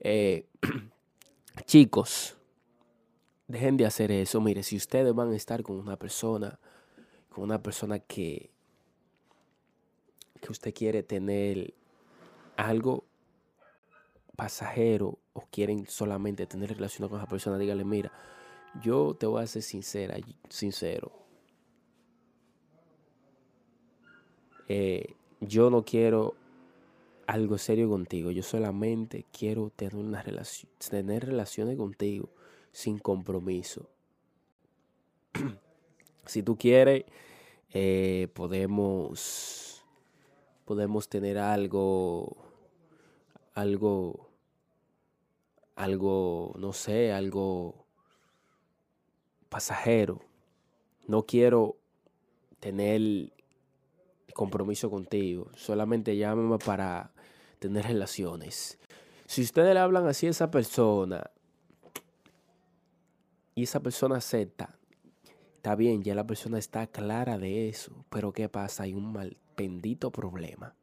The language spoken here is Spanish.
Eh, chicos, dejen de hacer eso. Mire, si ustedes van a estar con una persona, con una persona que, que usted quiere tener algo pasajero o quieren solamente tener relación con esa persona, dígale, mira, yo te voy a ser sincera, sincero. Eh, yo no quiero algo serio contigo. Yo solamente quiero tener una relación, tener relaciones contigo sin compromiso. si tú quieres, eh, podemos, podemos tener algo, algo, algo, no sé, algo pasajero. No quiero tener compromiso contigo. Solamente llámame para tener relaciones. Si ustedes le hablan así a esa persona y esa persona acepta, está bien, ya la persona está clara de eso. Pero ¿qué pasa? Hay un mal bendito problema.